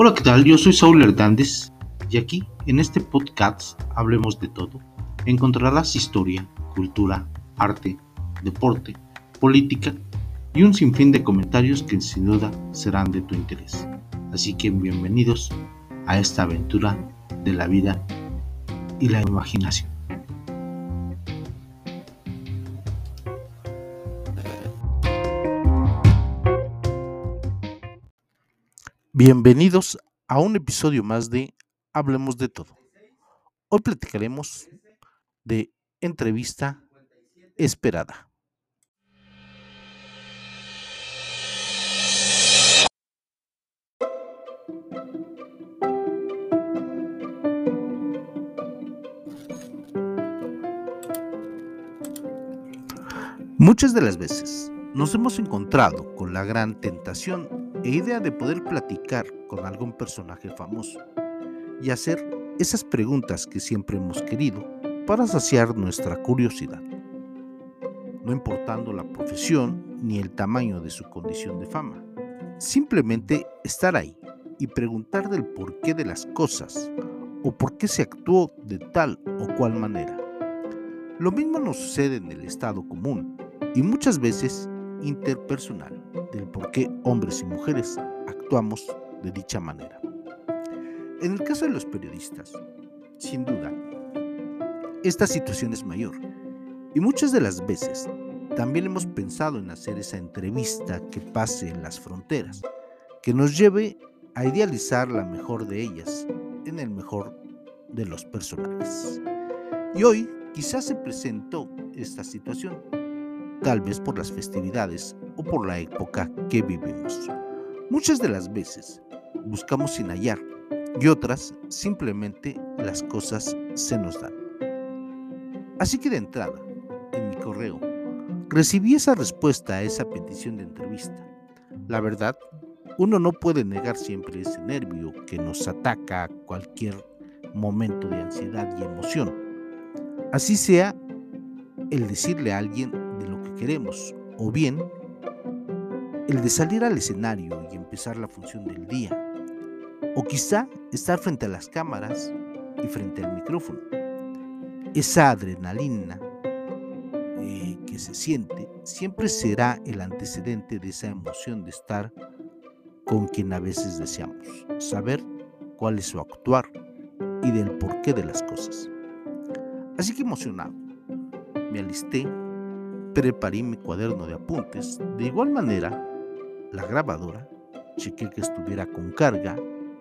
Hola, ¿qué tal? Yo soy Saúl Hernández y aquí, en este podcast, hablemos de todo. Encontrarás historia, cultura, arte, deporte, política y un sinfín de comentarios que sin duda serán de tu interés. Así que bienvenidos a esta aventura de la vida y la imaginación. Bienvenidos a un episodio más de Hablemos de todo. Hoy platicaremos de entrevista esperada. Muchas de las veces nos hemos encontrado con la gran tentación e idea de poder platicar con algún personaje famoso y hacer esas preguntas que siempre hemos querido para saciar nuestra curiosidad, no importando la profesión ni el tamaño de su condición de fama. Simplemente estar ahí y preguntar del porqué de las cosas o por qué se actuó de tal o cual manera. Lo mismo nos sucede en el estado común y muchas veces interpersonal del por qué hombres y mujeres actuamos de dicha manera. En el caso de los periodistas, sin duda, esta situación es mayor y muchas de las veces también hemos pensado en hacer esa entrevista que pase en las fronteras, que nos lleve a idealizar la mejor de ellas en el mejor de los personajes. Y hoy quizás se presentó esta situación tal vez por las festividades o por la época que vivimos. Muchas de las veces buscamos sin hallar y otras simplemente las cosas se nos dan. Así que de entrada, en mi correo, recibí esa respuesta a esa petición de entrevista. La verdad, uno no puede negar siempre ese nervio que nos ataca a cualquier momento de ansiedad y emoción. Así sea el decirle a alguien queremos, o bien el de salir al escenario y empezar la función del día, o quizá estar frente a las cámaras y frente al micrófono. Esa adrenalina eh, que se siente siempre será el antecedente de esa emoción de estar con quien a veces deseamos, saber cuál es su actuar y del porqué de las cosas. Así que emocionado, me alisté Preparé mi cuaderno de apuntes. De igual manera, la grabadora, chequé que estuviera con carga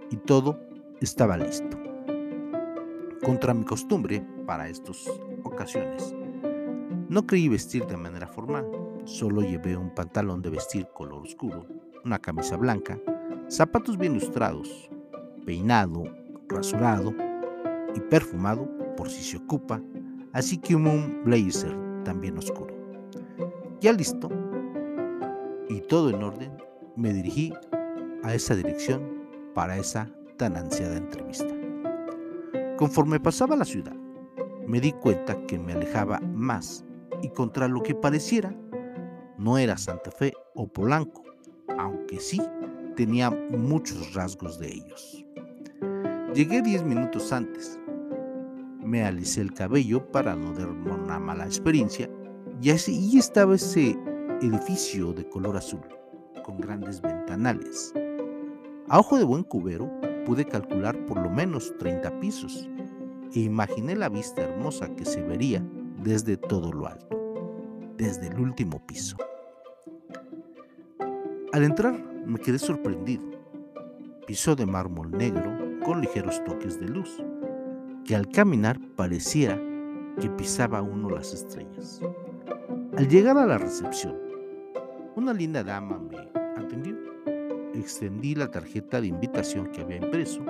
y todo estaba listo. Contra mi costumbre para estas ocasiones, no creí vestir de manera formal, solo llevé un pantalón de vestir color oscuro, una camisa blanca, zapatos bien lustrados, peinado, rasurado y perfumado por si se ocupa, así que un blazer también oscuro. Ya listo y todo en orden, me dirigí a esa dirección para esa tan ansiada entrevista. Conforme pasaba la ciudad, me di cuenta que me alejaba más y contra lo que pareciera, no era Santa Fe o Polanco, aunque sí tenía muchos rasgos de ellos. Llegué diez minutos antes. Me alicé el cabello para no dar una mala experiencia y allí estaba ese edificio de color azul, con grandes ventanales. A ojo de buen cubero pude calcular por lo menos 30 pisos e imaginé la vista hermosa que se vería desde todo lo alto, desde el último piso. Al entrar me quedé sorprendido. Piso de mármol negro con ligeros toques de luz, que al caminar pareciera que pisaba uno las estrellas. Al llegar a la recepción, una linda dama me atendió. Extendí la tarjeta de invitación que había impreso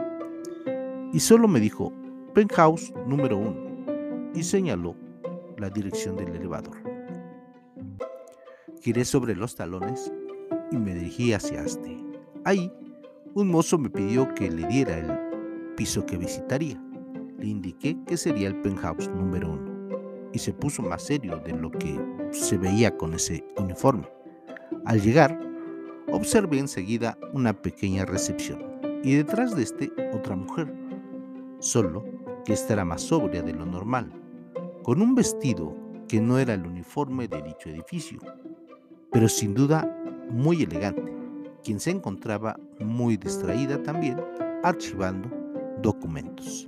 y solo me dijo penthouse número uno y señaló la dirección del elevador. Giré sobre los talones y me dirigí hacia este. Ahí, un mozo me pidió que le diera el piso que visitaría. Le indiqué que sería el penthouse número uno y se puso más serio de lo que se veía con ese uniforme. Al llegar, observé enseguida una pequeña recepción y detrás de este otra mujer, solo que esta era más sobria de lo normal, con un vestido que no era el uniforme de dicho edificio, pero sin duda muy elegante, quien se encontraba muy distraída también archivando documentos.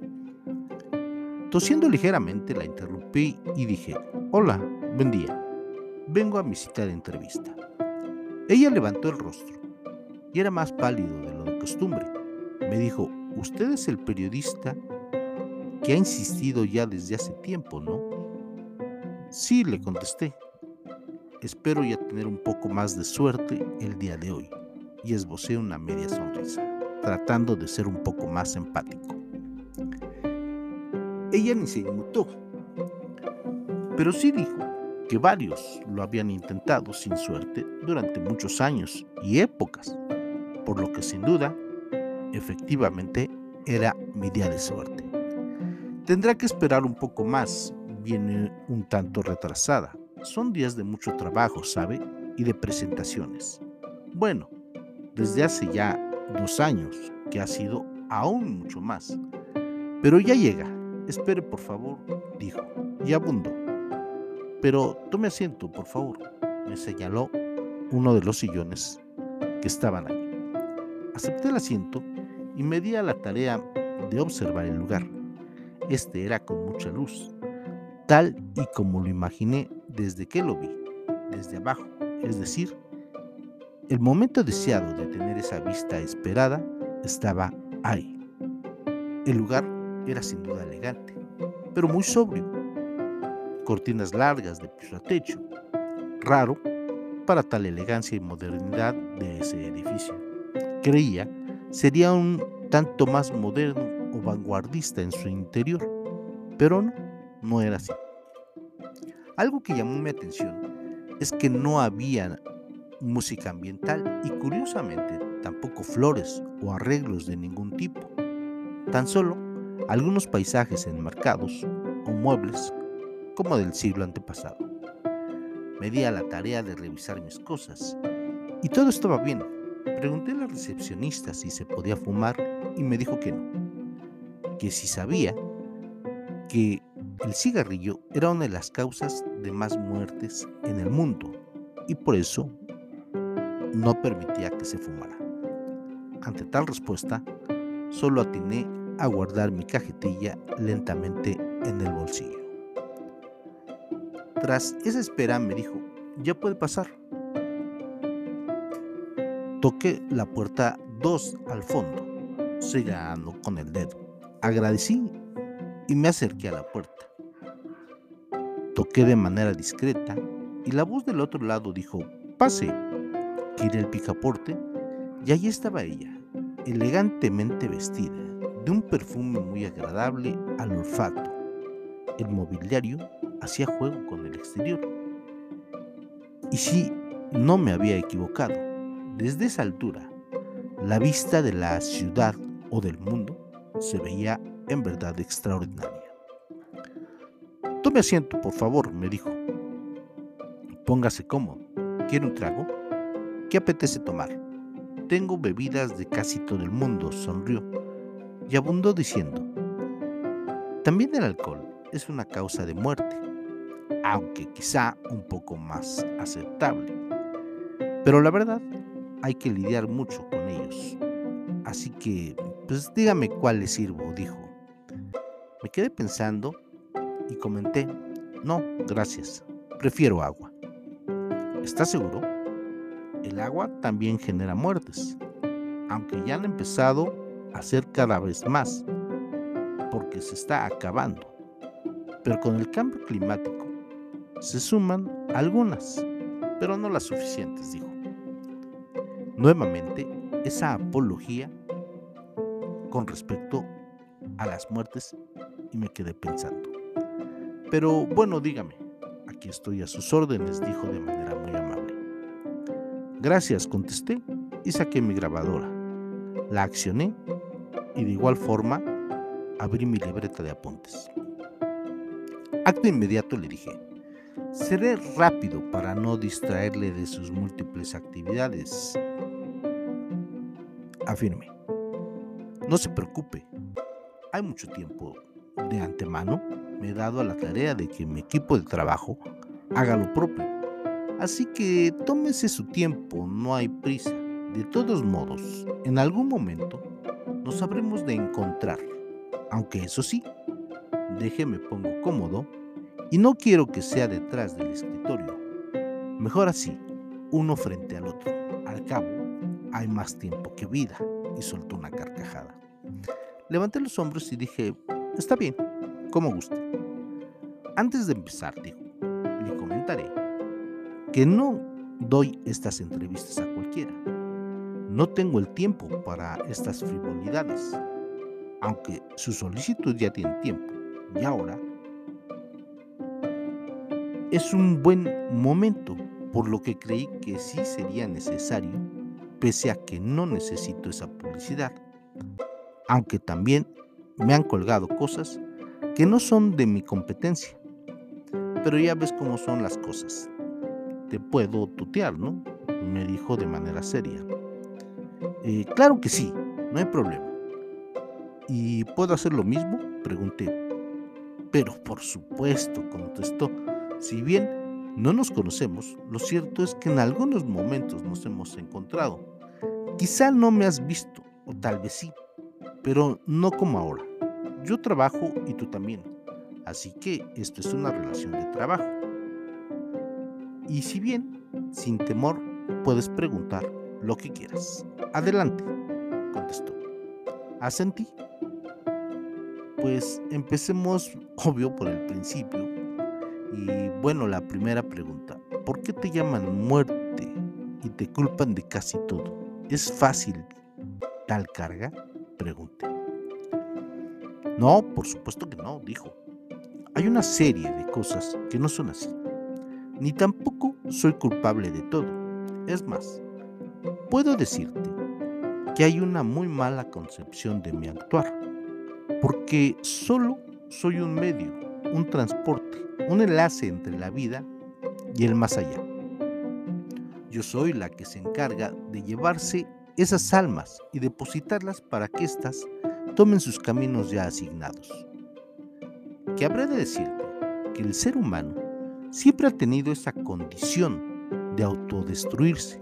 Tosiendo ligeramente la interrumpí y dije, hola, buen día, vengo a mi cita de entrevista. Ella levantó el rostro y era más pálido de lo de costumbre. Me dijo, usted es el periodista que ha insistido ya desde hace tiempo, ¿no? Sí, le contesté. Espero ya tener un poco más de suerte el día de hoy. Y esbocé una media sonrisa, tratando de ser un poco más empático. Ella ni se inmutó, pero sí dijo que varios lo habían intentado sin suerte durante muchos años y épocas, por lo que sin duda, efectivamente, era mi día de suerte. Tendrá que esperar un poco más, viene un tanto retrasada. Son días de mucho trabajo, ¿sabe? Y de presentaciones. Bueno, desde hace ya dos años, que ha sido aún mucho más. Pero ya llega. Espere, por favor, dijo, y abundó. Pero tome asiento, por favor, me señaló uno de los sillones que estaban allí. Acepté el asiento y me di a la tarea de observar el lugar. Este era con mucha luz, tal y como lo imaginé desde que lo vi, desde abajo, es decir, el momento deseado de tener esa vista esperada estaba ahí. El lugar era sin duda elegante, pero muy sobrio. Cortinas largas de piso a techo, raro para tal elegancia y modernidad de ese edificio. Creía sería un tanto más moderno o vanguardista en su interior, pero no, no era así. Algo que llamó mi atención es que no había música ambiental y curiosamente tampoco flores o arreglos de ningún tipo, tan solo algunos paisajes enmarcados o muebles como del siglo antepasado. Me di a la tarea de revisar mis cosas y todo estaba bien. Pregunté a la recepcionista si se podía fumar y me dijo que no, que si sabía que el cigarrillo era una de las causas de más muertes en el mundo y por eso no permitía que se fumara. Ante tal respuesta, solo atiné a guardar mi cajetilla lentamente en el bolsillo. Tras esa espera me dijo, ya puede pasar. Toqué la puerta 2 al fondo, señalando con el dedo. Agradecí y me acerqué a la puerta. Toqué de manera discreta y la voz del otro lado dijo, pase. Giré el picaporte y allí estaba ella, elegantemente vestida, de un perfume muy agradable al olfato. El mobiliario hacía juego con el exterior. Y si no me había equivocado, desde esa altura, la vista de la ciudad o del mundo se veía en verdad extraordinaria. Tome asiento, por favor, me dijo. Póngase cómodo. ¿Quiere un trago? ¿Qué apetece tomar? Tengo bebidas de casi todo el mundo, sonrió, y abundó diciendo, también el alcohol es una causa de muerte, aunque quizá un poco más aceptable. Pero la verdad, hay que lidiar mucho con ellos. Así que, pues dígame cuál le sirvo, dijo. Me quedé pensando y comenté, no, gracias, prefiero agua. ¿Está seguro? El agua también genera muertes, aunque ya han empezado a ser cada vez más, porque se está acabando. Pero con el cambio climático se suman algunas, pero no las suficientes, dijo. Nuevamente, esa apología con respecto a las muertes y me quedé pensando. Pero bueno, dígame, aquí estoy a sus órdenes, dijo de manera muy amable. Gracias, contesté y saqué mi grabadora. La accioné y de igual forma abrí mi libreta de apuntes. Acto inmediato le dije, seré rápido para no distraerle de sus múltiples actividades. Afirme. No se preocupe, hay mucho tiempo de antemano. Me he dado a la tarea de que mi equipo de trabajo haga lo propio. Así que tómese su tiempo, no hay prisa. De todos modos, en algún momento nos habremos de encontrar. Aunque eso sí, déjeme pongo cómodo y no quiero que sea detrás del escritorio. Mejor así, uno frente al otro. Al cabo, hay más tiempo que vida. Y soltó una carcajada. Levanté los hombros y dije, está bien, como guste. Antes de empezar, dijo, le comentaré que no doy estas entrevistas a cualquiera. No tengo el tiempo para estas frivolidades, aunque su solicitud ya tiene tiempo y ahora es un buen momento, por lo que creí que sí sería necesario, pese a que no necesito esa publicidad, aunque también me han colgado cosas que no son de mi competencia. Pero ya ves cómo son las cosas. Te puedo tutear, ¿no? Me dijo de manera seria. Eh, claro que sí, no hay problema. ¿Y puedo hacer lo mismo? Pregunté. Pero por supuesto, contestó. Si bien no nos conocemos, lo cierto es que en algunos momentos nos hemos encontrado. Quizá no me has visto, o tal vez sí, pero no como ahora. Yo trabajo y tú también, así que esto es una relación de trabajo. Y si bien, sin temor, puedes preguntar lo que quieras. Adelante, contestó. Asentí. Pues empecemos, obvio, por el principio. Y bueno, la primera pregunta. ¿Por qué te llaman muerte y te culpan de casi todo? ¿Es fácil tal carga? Pregunté. No, por supuesto que no, dijo. Hay una serie de cosas que no son así. Ni tampoco soy culpable de todo. Es más, puedo decirte que hay una muy mala concepción de mi actuar, porque solo soy un medio, un transporte, un enlace entre la vida y el más allá. Yo soy la que se encarga de llevarse esas almas y depositarlas para que éstas tomen sus caminos ya asignados. Que habré de decirte que el ser humano siempre ha tenido esa condición de autodestruirse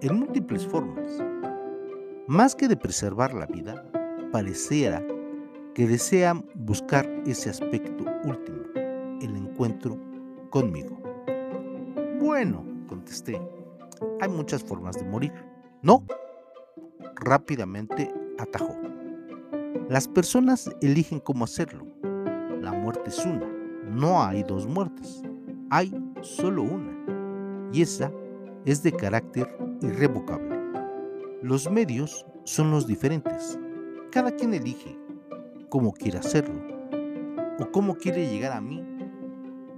en múltiples formas. Más que de preservar la vida, pareciera que desean buscar ese aspecto encuentro conmigo. Bueno, contesté, hay muchas formas de morir. No, rápidamente atajó. Las personas eligen cómo hacerlo. La muerte es una. No hay dos muertes. Hay solo una. Y esa es de carácter irrevocable. Los medios son los diferentes. Cada quien elige cómo quiere hacerlo o cómo quiere llegar a mí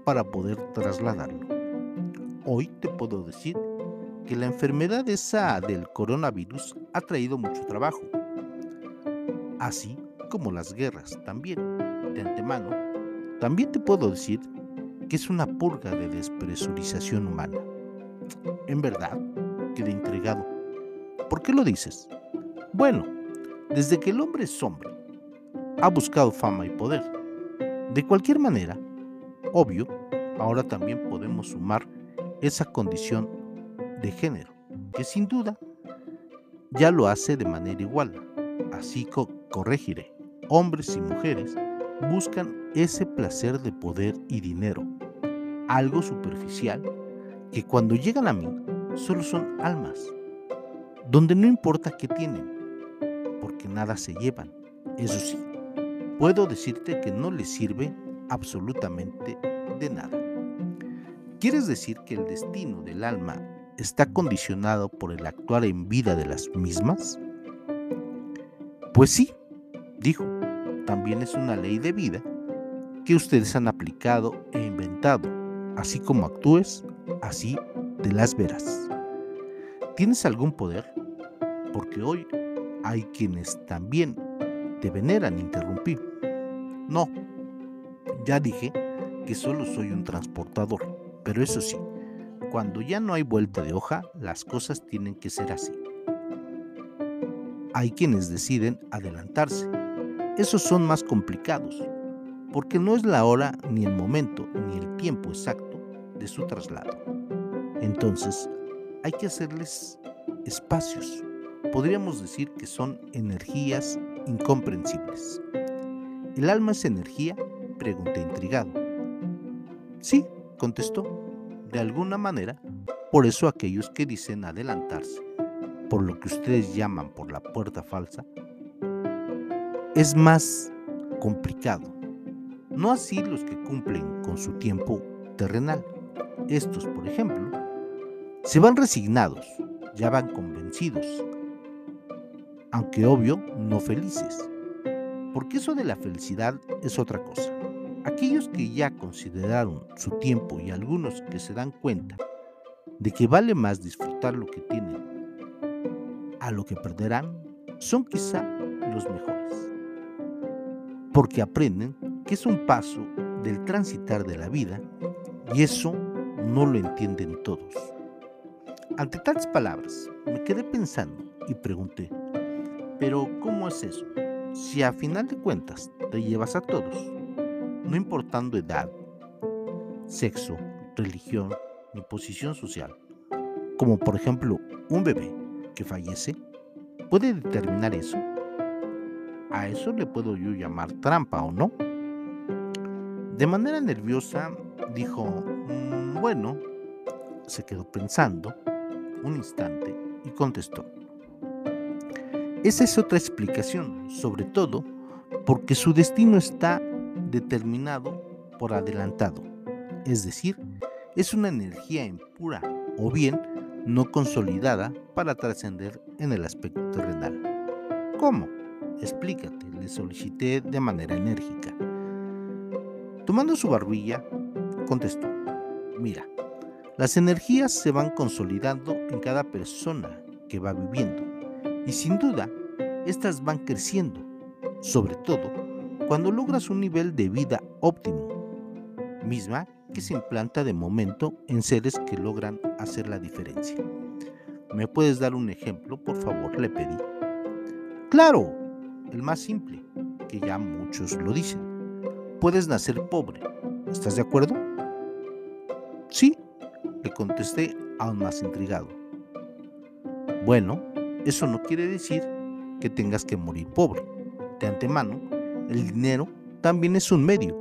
para poder trasladarlo. Hoy te puedo decir que la enfermedad esa del coronavirus ha traído mucho trabajo así como las guerras también. De antemano, también te puedo decir que es una purga de despresurización humana. En verdad, quedé intrigado. ¿Por qué lo dices? Bueno, desde que el hombre es hombre, ha buscado fama y poder. De cualquier manera, obvio, ahora también podemos sumar esa condición de género, que sin duda ya lo hace de manera igual, así como corregiré, hombres y mujeres buscan ese placer de poder y dinero, algo superficial que cuando llegan a mí solo son almas, donde no importa qué tienen, porque nada se llevan. Eso sí, puedo decirte que no les sirve absolutamente de nada. ¿Quieres decir que el destino del alma está condicionado por el actuar en vida de las mismas? Pues sí, dijo, también es una ley de vida que ustedes han aplicado e inventado. Así como actúes, así te las verás. ¿Tienes algún poder? Porque hoy hay quienes también te veneran interrumpir. No, ya dije que solo soy un transportador, pero eso sí, cuando ya no hay vuelta de hoja, las cosas tienen que ser así. hay quienes deciden adelantarse. Esos son más complicados, porque no es la hora, ni el momento, ni el tiempo exacto de su traslado. Entonces, hay que hacerles espacios. Podríamos decir que son energías incomprensibles. ¿El alma es energía? Pregunté intrigado. Sí, contestó. De alguna manera, por eso aquellos que dicen adelantarse, por lo que ustedes llaman por la puerta falsa, es más complicado. No así los que cumplen con su tiempo terrenal. Estos, por ejemplo, se van resignados, ya van convencidos, aunque obvio no felices, porque eso de la felicidad es otra cosa. Aquellos que ya consideraron su tiempo y algunos que se dan cuenta de que vale más disfrutar lo que tienen a lo que perderán, son quizá los mejores, porque aprenden que es un paso del transitar de la vida y eso no lo entienden todos. Ante tales palabras, me quedé pensando y pregunté, pero ¿cómo es eso? Si a final de cuentas te llevas a todos, no importando edad, sexo, religión ni posición social, como por ejemplo un bebé que fallece, ¿puede determinar eso? A eso le puedo yo llamar trampa o no. De manera nerviosa dijo, mm, bueno, se quedó pensando un instante y contestó. Esa es otra explicación, sobre todo porque su destino está determinado por adelantado, es decir, es una energía impura o bien no consolidada para trascender en el aspecto terrenal. ¿Cómo? Explícate, le solicité de manera enérgica. Tomando su barbilla, contestó, mira, las energías se van consolidando en cada persona que va viviendo y sin duda estas van creciendo, sobre todo cuando logras un nivel de vida óptimo, misma que se implanta de momento en seres que logran hacer la diferencia. ¿Me puedes dar un ejemplo, por favor? Le pedí. Claro, el más simple, que ya muchos lo dicen. Puedes nacer pobre. ¿Estás de acuerdo? Sí, le contesté aún más intrigado. Bueno, eso no quiere decir que tengas que morir pobre. De antemano, el dinero también es un medio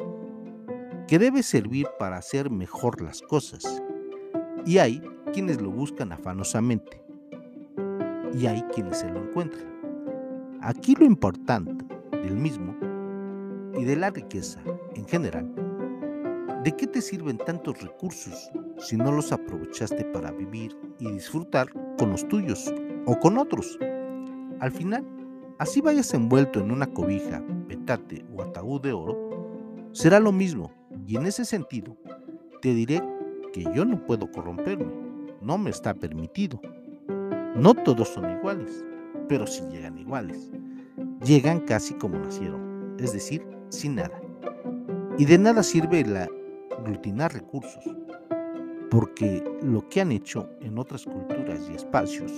que debe servir para hacer mejor las cosas. Y hay quienes lo buscan afanosamente. Y hay quienes se lo encuentran. Aquí lo importante del mismo y de la riqueza en general ¿De qué te sirven tantos recursos si no los aprovechaste para vivir y disfrutar con los tuyos o con otros? Al final, así vayas envuelto en una cobija, petate o ataúd de oro, será lo mismo y en ese sentido te diré que yo no puedo corromperme, no me está permitido. No todos son iguales, pero sí llegan iguales. Llegan casi como nacieron, es decir, sin nada. Y de nada sirve la aglutinar recursos, porque lo que han hecho en otras culturas y espacios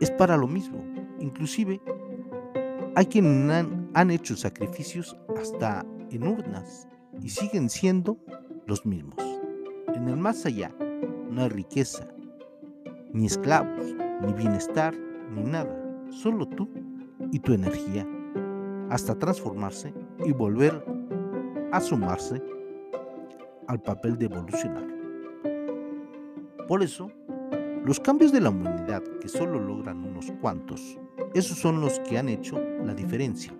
es para lo mismo. Inclusive hay quienes han, han hecho sacrificios hasta en urnas y siguen siendo los mismos. En el más allá no hay riqueza, ni esclavos, ni bienestar, ni nada, solo tú y tu energía, hasta transformarse y volver a sumarse al papel de evolucionar. Por eso, los cambios de la humanidad que solo logran unos cuantos, esos son los que han hecho la diferencia.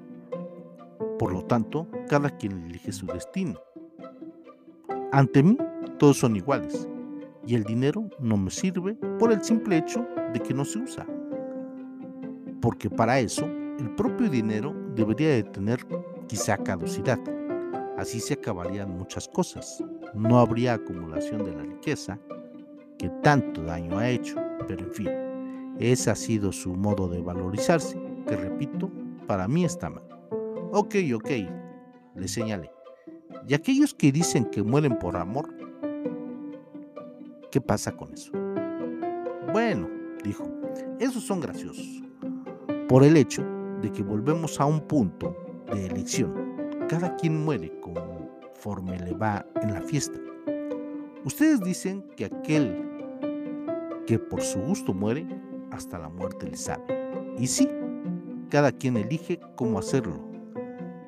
Por lo tanto, cada quien elige su destino. Ante mí, todos son iguales, y el dinero no me sirve por el simple hecho de que no se usa. Porque para eso, el propio dinero debería de tener quizá caducidad. Así se acabarían muchas cosas. No habría acumulación de la riqueza que tanto daño ha hecho. Pero en fin, ese ha sido su modo de valorizarse, que repito, para mí está mal. Ok, ok, le señalé. Y aquellos que dicen que mueren por amor, ¿qué pasa con eso? Bueno, dijo, esos son graciosos. por el hecho de que volvemos a un punto de elección. Cada quien muere conforme le va en la fiesta. Ustedes dicen que aquel que por su gusto muere, hasta la muerte le sabe. Y sí, cada quien elige cómo hacerlo,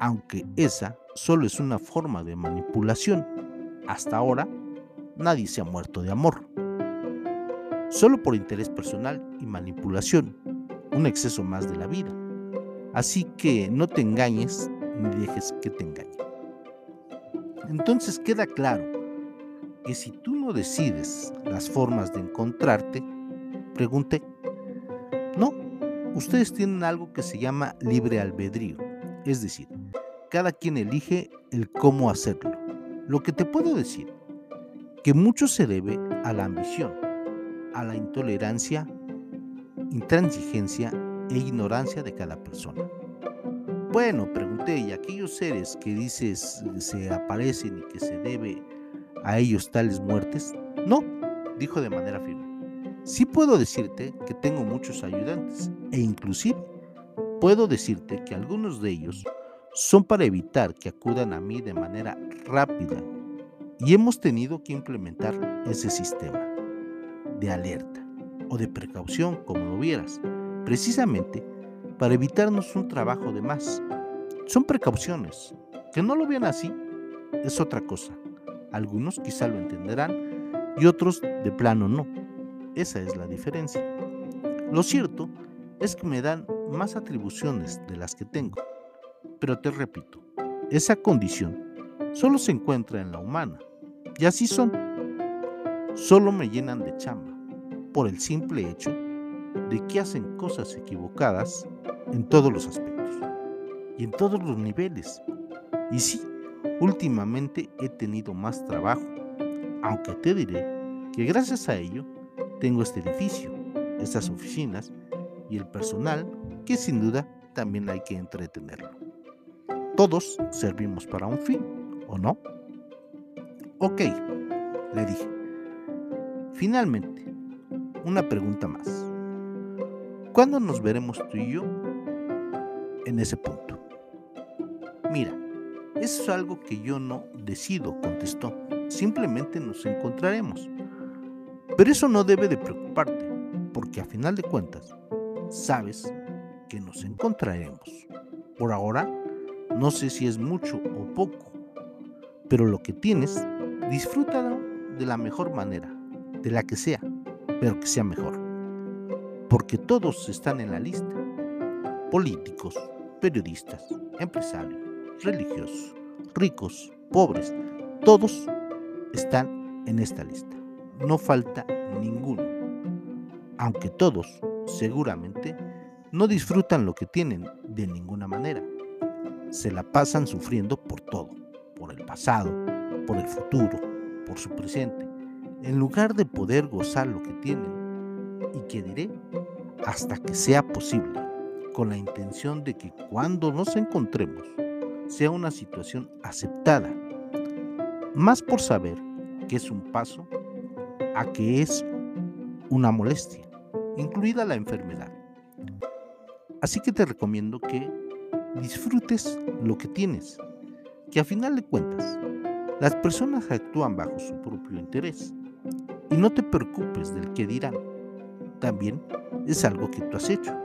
aunque esa solo es una forma de manipulación. Hasta ahora, nadie se ha muerto de amor. Solo por interés personal y manipulación, un exceso más de la vida. Así que no te engañes ni dejes que te engañen. Entonces queda claro que si tú no decides las formas de encontrarte, pregunté, no, ustedes tienen algo que se llama libre albedrío, es decir, cada quien elige el cómo hacerlo. Lo que te puedo decir, que mucho se debe a la ambición, a la intolerancia, intransigencia e ignorancia de cada persona. Bueno, pregunté, ¿y aquellos seres que dices se aparecen y que se debe a ellos tales muertes? No, dijo de manera firme. Sí puedo decirte que tengo muchos ayudantes e inclusive puedo decirte que algunos de ellos son para evitar que acudan a mí de manera rápida y hemos tenido que implementar ese sistema de alerta o de precaución, como lo vieras, precisamente para evitarnos un trabajo de más. Son precauciones. Que no lo vean así es otra cosa. Algunos quizá lo entenderán y otros de plano no. Esa es la diferencia. Lo cierto es que me dan más atribuciones de las que tengo. Pero te repito, esa condición solo se encuentra en la humana. Y así son. Solo me llenan de chamba por el simple hecho de que hacen cosas equivocadas en todos los aspectos y en todos los niveles. Y sí, últimamente he tenido más trabajo, aunque te diré que gracias a ello tengo este edificio, estas oficinas y el personal que sin duda también hay que entretenerlo. Todos servimos para un fin, ¿o no? Ok, le dije. Finalmente, una pregunta más. ¿Cuándo nos veremos tú y yo en ese punto? Mira, eso es algo que yo no decido, contestó. Simplemente nos encontraremos. Pero eso no debe de preocuparte, porque a final de cuentas, sabes que nos encontraremos. Por ahora, no sé si es mucho o poco, pero lo que tienes, disfrútalo de la mejor manera, de la que sea, pero que sea mejor. Porque todos están en la lista. Políticos, periodistas, empresarios, religiosos, ricos, pobres, todos están en esta lista. No falta ninguno. Aunque todos, seguramente, no disfrutan lo que tienen de ninguna manera. Se la pasan sufriendo por todo, por el pasado, por el futuro, por su presente, en lugar de poder gozar lo que tienen. Y que diré, hasta que sea posible, con la intención de que cuando nos encontremos, sea una situación aceptada, más por saber que es un paso a que es una molestia, incluida la enfermedad. Así que te recomiendo que disfrutes lo que tienes, que a final de cuentas las personas actúan bajo su propio interés y no te preocupes del que dirán. También es algo que tú has hecho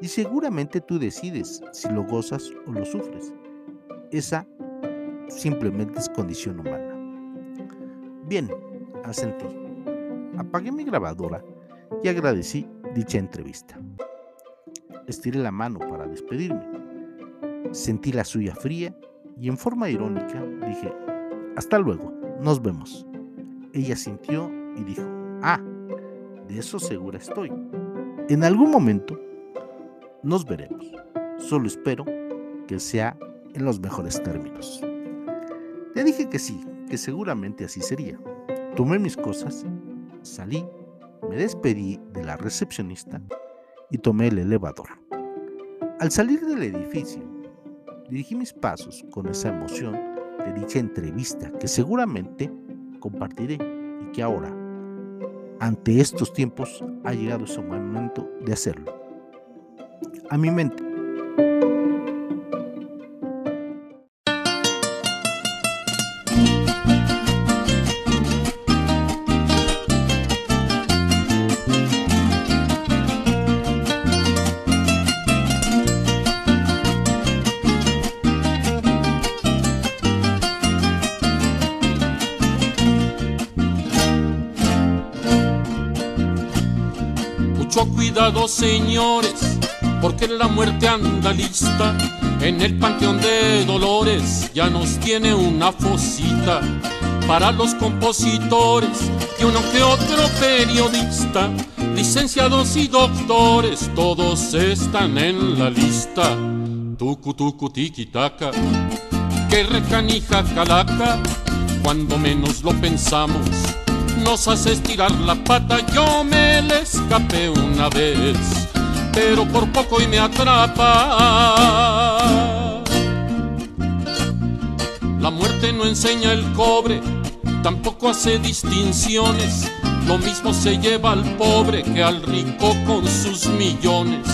y seguramente tú decides si lo gozas o lo sufres. Esa simplemente es condición humana. Bien, asentí. Apagué mi grabadora y agradecí dicha entrevista. Estiré la mano para despedirme. Sentí la suya fría y en forma irónica dije, hasta luego, nos vemos. Ella sintió y dijo, ah, de eso segura estoy. En algún momento nos veremos. Solo espero que sea en los mejores términos. Le dije que sí, que seguramente así sería. Tomé mis cosas, salí, me despedí de la recepcionista y tomé el elevador. Al salir del edificio, dirigí mis pasos con esa emoción de dicha entrevista que seguramente compartiré y que ahora, ante estos tiempos, ha llegado ese momento de hacerlo. a mi mente. La muerte anda lista. En el panteón de Dolores ya nos tiene una fosita para los compositores y uno que otro periodista. Licenciados y doctores, todos están en la lista. Tucu, tucu, tiki, taka, que recanija calaca, cuando menos lo pensamos nos hace estirar la pata. Yo me le escapé una vez, pero por poco y me atrapa. La muerte no enseña el cobre, tampoco hace distinciones. Lo mismo se lleva al pobre que al rico con sus millones.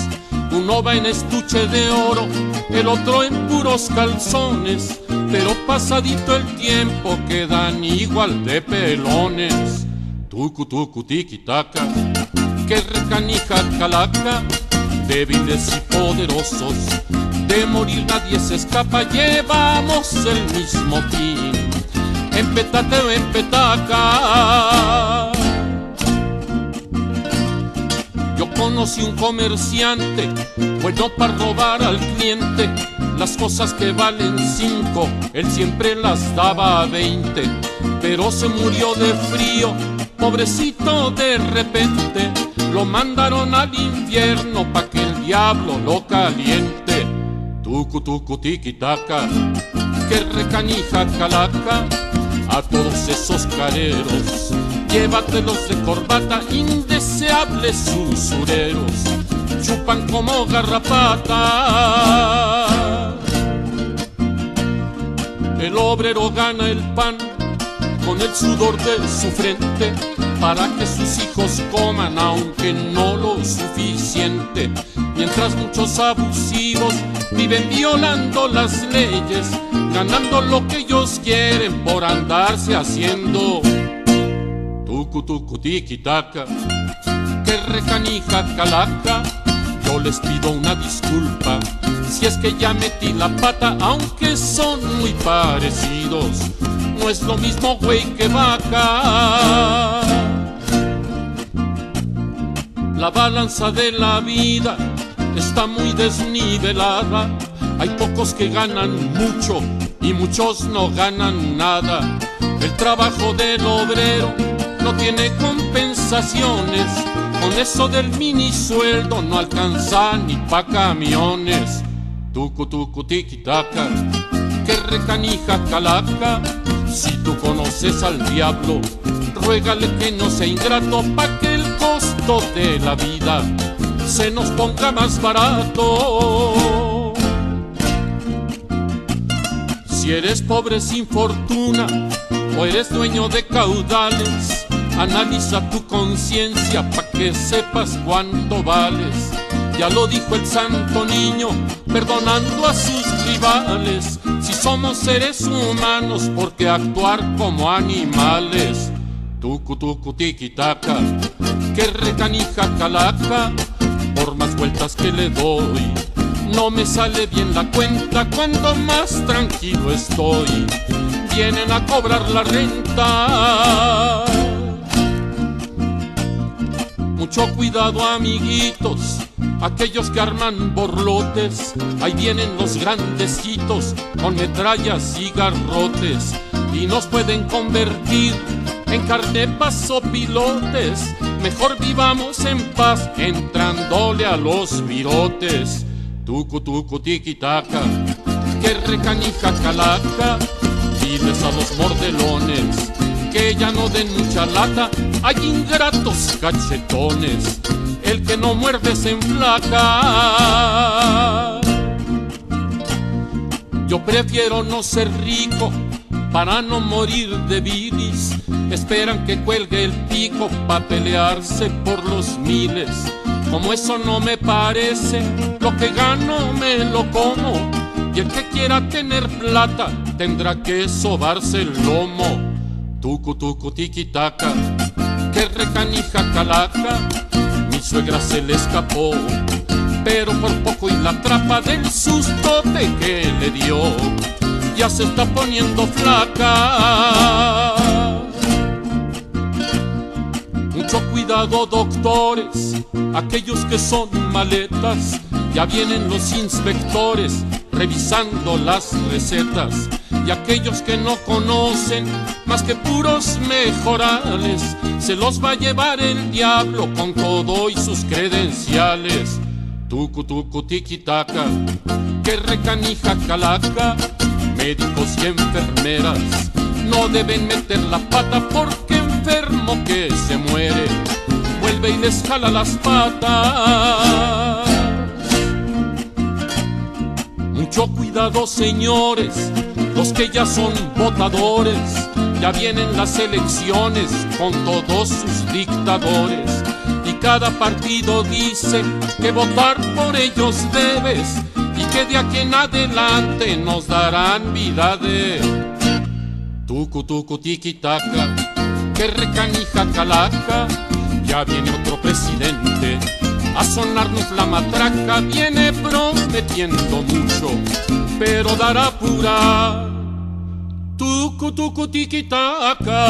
Uno va en estuche de oro, el otro en puros calzones pero pasadito el tiempo quedan igual de pelones. Tucu, tucu, tiki, que recanija calaca, débiles y poderosos, de morir nadie se escapa, llevamos el mismo fin, en petate o en petaca. Yo conocí un comerciante, bueno para robar al cliente, las cosas que valen cinco, él siempre las daba a veinte, pero se murió de frío, pobrecito de repente, lo mandaron al infierno pa' diablo lo caliente. Tucu, tucu, tiki, taka, que recanija calaca, a todos esos careros, llévatelos de corbata, indeseables usureros, chupan como garrapata. El obrero gana el pan con el sudor de su frente para que sus hijos coman aunque no lo suficiente. Mientras muchos abusivos viven violando las leyes, ganando lo que ellos quieren por andarse haciendo. Tucu tucu tiki taka, que recanija calaca, yo les pido una disculpa si es que ya metí la pata, aunque son muy parecidos, no es lo mismo güey que vaca. La balanza de la vida está muy desnivelada, hay pocos que ganan mucho y muchos no ganan nada. El trabajo del obrero no tiene compensaciones, con eso del mini sueldo no alcanza ni pa' camiones. Tucu, tucu, tiki, taka, que recanija calaca. Si tú conoces al diablo, ruégale que no sea ingrato pa' que el costo de la vida se nos ponga más barato. Si eres pobre sin fortuna o eres dueño de caudales, analiza tu conciencia pa' que sepas cuánto vales ya lo dijo el santo niño, perdonando a sus rivales. Si somos seres humanos, ¿por qué actuar como animales? Tucu, tucu, tiki, taka, que recanija calaca, por más vueltas que le doy. No me sale bien la cuenta cuando más tranquilo estoy. Vienen a cobrar la renta. Mucho cuidado, amiguitos aquellos que arman borlotes, ahí vienen los grandecitos con metrallas y garrotes y nos pueden convertir en carnepas o pilotes. Mejor vivamos en paz entrándole a los virotes. Tucu tucu tiki taka, que recanija calaca, diles a los mordelones que ya no den mucha lata, hay ingratos cachetones el que no muerde se enflaca. Yo prefiero no ser rico para no morir de bilis. Esperan que cuelgue el pico para pelearse por los miles. Como eso no me parece, lo que gano me lo como. Y el que quiera tener plata tendrá que sobarse el lomo. Tucu tucu tiquitaca, que recanija calaca, suegra se le escapó, pero por poco y la trapa del susto de que le dio, ya se está poniendo flaca. Mucho cuidado doctores, aquellos que son maletas, ya vienen los inspectores revisando las recetas y aquellos que no conocen más que puros mejorales, se los va a llevar el diablo con todo y sus credenciales. Tucu tucu tiquitaca, que recanija calaca, médicos y enfermeras no deben meter la pata porque enfermo que se muere vuelve y les jala las patas. Mucho cuidado, señores, los que ya son votadores, ya vienen las elecciones con todos sus dictadores. Y cada partido dice que votar por ellos debes y que de aquí en adelante nos darán vida de tucu tucu tiquitaca, que recanija calaca, ya viene otro presidente a sonarnos la matraca, viene prometiendo mucho, pero dará pura tucu tucu tiquitaca.